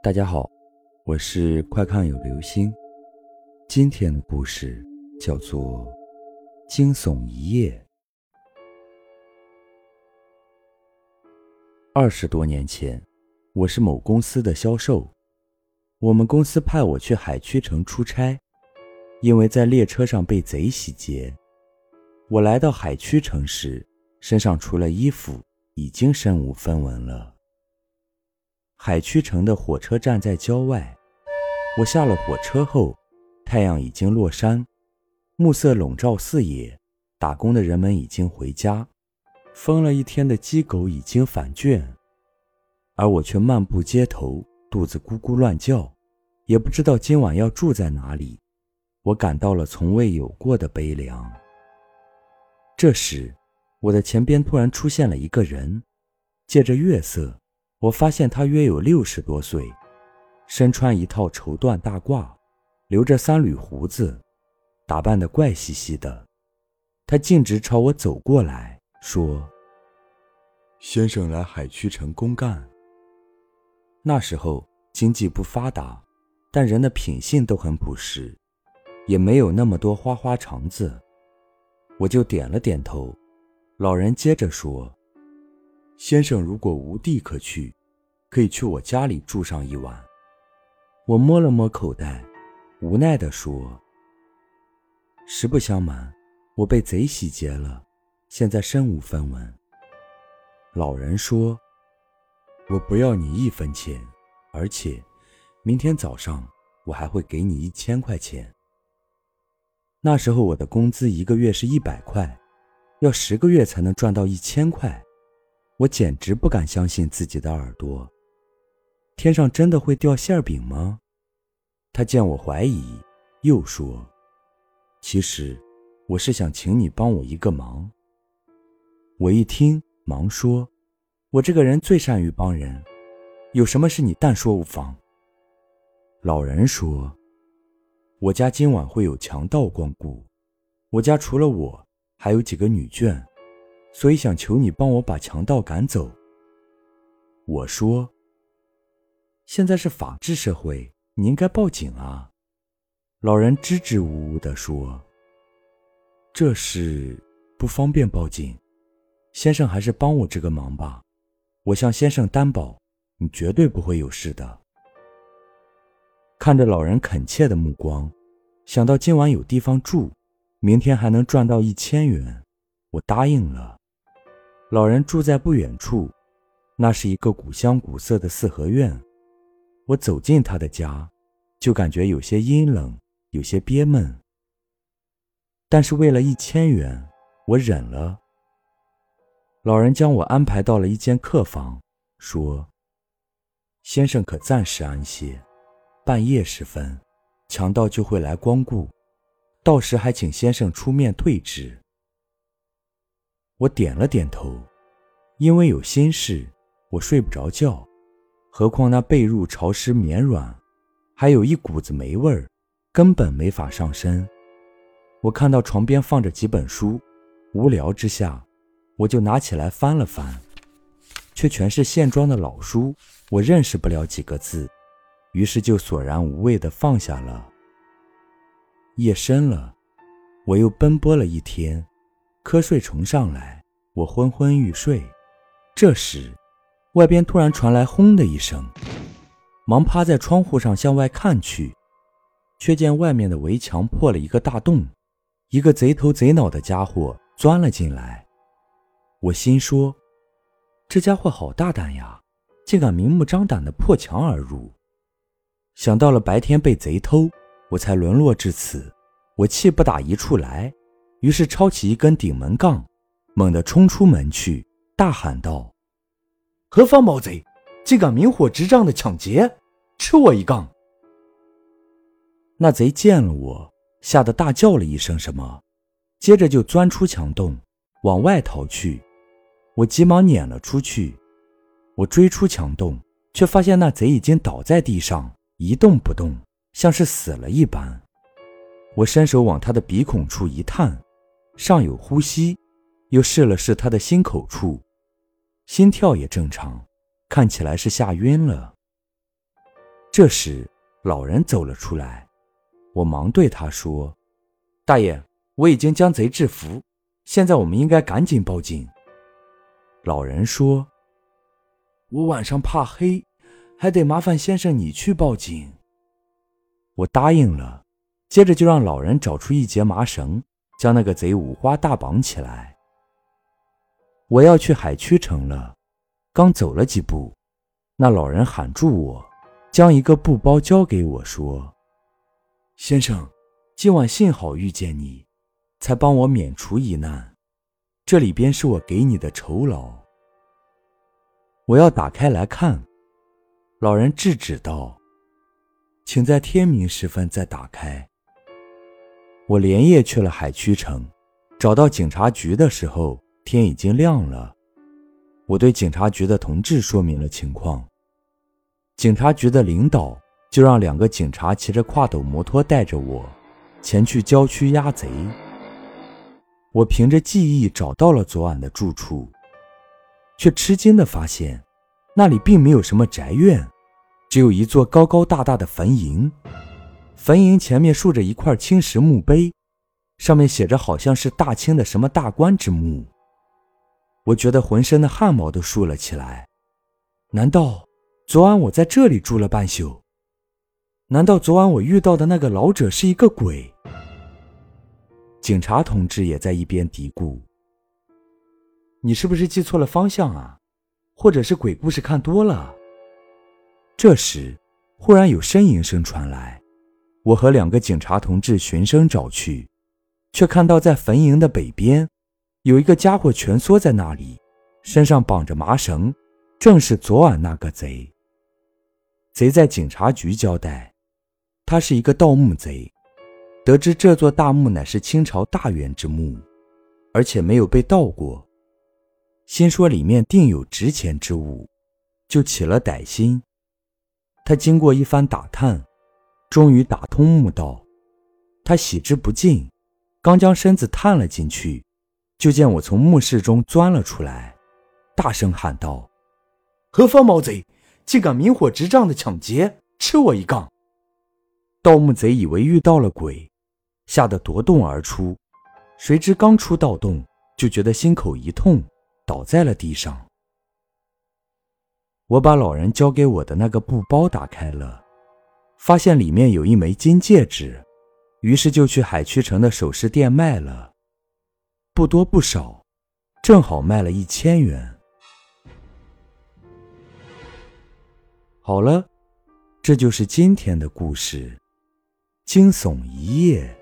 大家好，我是快看有流星。今天的故事叫做《惊悚一夜》。二十多年前，我是某公司的销售，我们公司派我去海曲城出差，因为在列车上被贼洗劫。我来到海曲城时，身上除了衣服，已经身无分文了。海曲城的火车站在郊外，我下了火车后，太阳已经落山，暮色笼罩四野，打工的人们已经回家，疯了一天的鸡狗已经返圈，而我却漫步街头，肚子咕咕乱叫，也不知道今晚要住在哪里，我感到了从未有过的悲凉。这时，我的前边突然出现了一个人，借着月色。我发现他约有六十多岁，身穿一套绸缎大褂，留着三缕胡子，打扮得怪兮兮的。他径直朝我走过来，说：“先生来海曲城公干。”那时候经济不发达，但人的品性都很朴实，也没有那么多花花肠子。我就点了点头。老人接着说。先生如果无地可去，可以去我家里住上一晚。我摸了摸口袋，无奈地说：“实不相瞒，我被贼洗劫了，现在身无分文。”老人说：“我不要你一分钱，而且明天早上我还会给你一千块钱。那时候我的工资一个月是一百块，要十个月才能赚到一千块。”我简直不敢相信自己的耳朵，天上真的会掉馅饼吗？他见我怀疑，又说：“其实我是想请你帮我一个忙。”我一听，忙说：“我这个人最善于帮人，有什么事你但说无妨。”老人说：“我家今晚会有强盗光顾，我家除了我，还有几个女眷。”所以想求你帮我把强盗赶走。我说：“现在是法治社会，你应该报警啊。”老人支支吾吾地说：“这事不方便报警，先生还是帮我这个忙吧。我向先生担保，你绝对不会有事的。”看着老人恳切的目光，想到今晚有地方住，明天还能赚到一千元，我答应了。老人住在不远处，那是一个古香古色的四合院。我走进他的家，就感觉有些阴冷，有些憋闷。但是为了一千元，我忍了。老人将我安排到了一间客房，说：“先生可暂时安歇，半夜时分，强盗就会来光顾，到时还请先生出面退职。”我点了点头，因为有心事，我睡不着觉。何况那被褥潮湿绵软，还有一股子霉味儿，根本没法上身。我看到床边放着几本书，无聊之下，我就拿起来翻了翻，却全是线装的老书，我认识不了几个字，于是就索然无味地放下了。夜深了，我又奔波了一天。瞌睡虫上来，我昏昏欲睡。这时，外边突然传来“轰”的一声，忙趴在窗户上向外看去，却见外面的围墙破了一个大洞，一个贼头贼脑的家伙钻了进来。我心说：“这家伙好大胆呀，竟敢明目张胆地破墙而入。”想到了白天被贼偷，我才沦落至此，我气不打一处来。于是抄起一根顶门杠，猛地冲出门去，大喊道：“何方毛贼，竟敢明火执仗的抢劫！吃我一杠！”那贼见了我，吓得大叫了一声什么，接着就钻出墙洞，往外逃去。我急忙撵了出去。我追出墙洞，却发现那贼已经倒在地上，一动不动，像是死了一般。我伸手往他的鼻孔处一探。尚有呼吸，又试了试他的心口处，心跳也正常，看起来是吓晕了。这时，老人走了出来，我忙对他说：“大爷，我已经将贼制服，现在我们应该赶紧报警。”老人说：“我晚上怕黑，还得麻烦先生你去报警。”我答应了，接着就让老人找出一截麻绳，将那个贼五花大绑起来。我要去海曲城了，刚走了几步，那老人喊住我，将一个布包交给我说：“先生，今晚幸好遇见你，才帮我免除一难。这里边是我给你的酬劳。”我要打开来看，老人制止道：“请在天明时分再打开。”我连夜去了海曲城，找到警察局的时候。天已经亮了，我对警察局的同志说明了情况。警察局的领导就让两个警察骑着跨斗摩托带着我前去郊区押贼。我凭着记忆找到了昨晚的住处，却吃惊地发现那里并没有什么宅院，只有一座高高大大的坟茔。坟茔前面竖着一块青石墓碑，上面写着好像是大清的什么大官之墓。我觉得浑身的汗毛都竖了起来。难道昨晚我在这里住了半宿？难道昨晚我遇到的那个老者是一个鬼？警察同志也在一边嘀咕：“你是不是记错了方向啊？或者是鬼故事看多了？”这时，忽然有呻吟声传来，我和两个警察同志循声找去，却看到在坟茔的北边。有一个家伙蜷缩在那里，身上绑着麻绳，正是昨晚那个贼。贼在警察局交代，他是一个盗墓贼，得知这座大墓乃是清朝大员之墓，而且没有被盗过，心说里面定有值钱之物，就起了歹心。他经过一番打探，终于打通墓道。他喜之不尽，刚将身子探了进去。就见我从墓室中钻了出来，大声喊道：“何方毛贼，竟敢明火执仗的抢劫，吃我一杠！”盗墓贼以为遇到了鬼，吓得夺洞而出，谁知刚出盗洞，就觉得心口一痛，倒在了地上。我把老人交给我的那个布包打开了，发现里面有一枚金戒指，于是就去海曲城的首饰店卖了。不多不少，正好卖了一千元。好了，这就是今天的故事，惊悚一夜。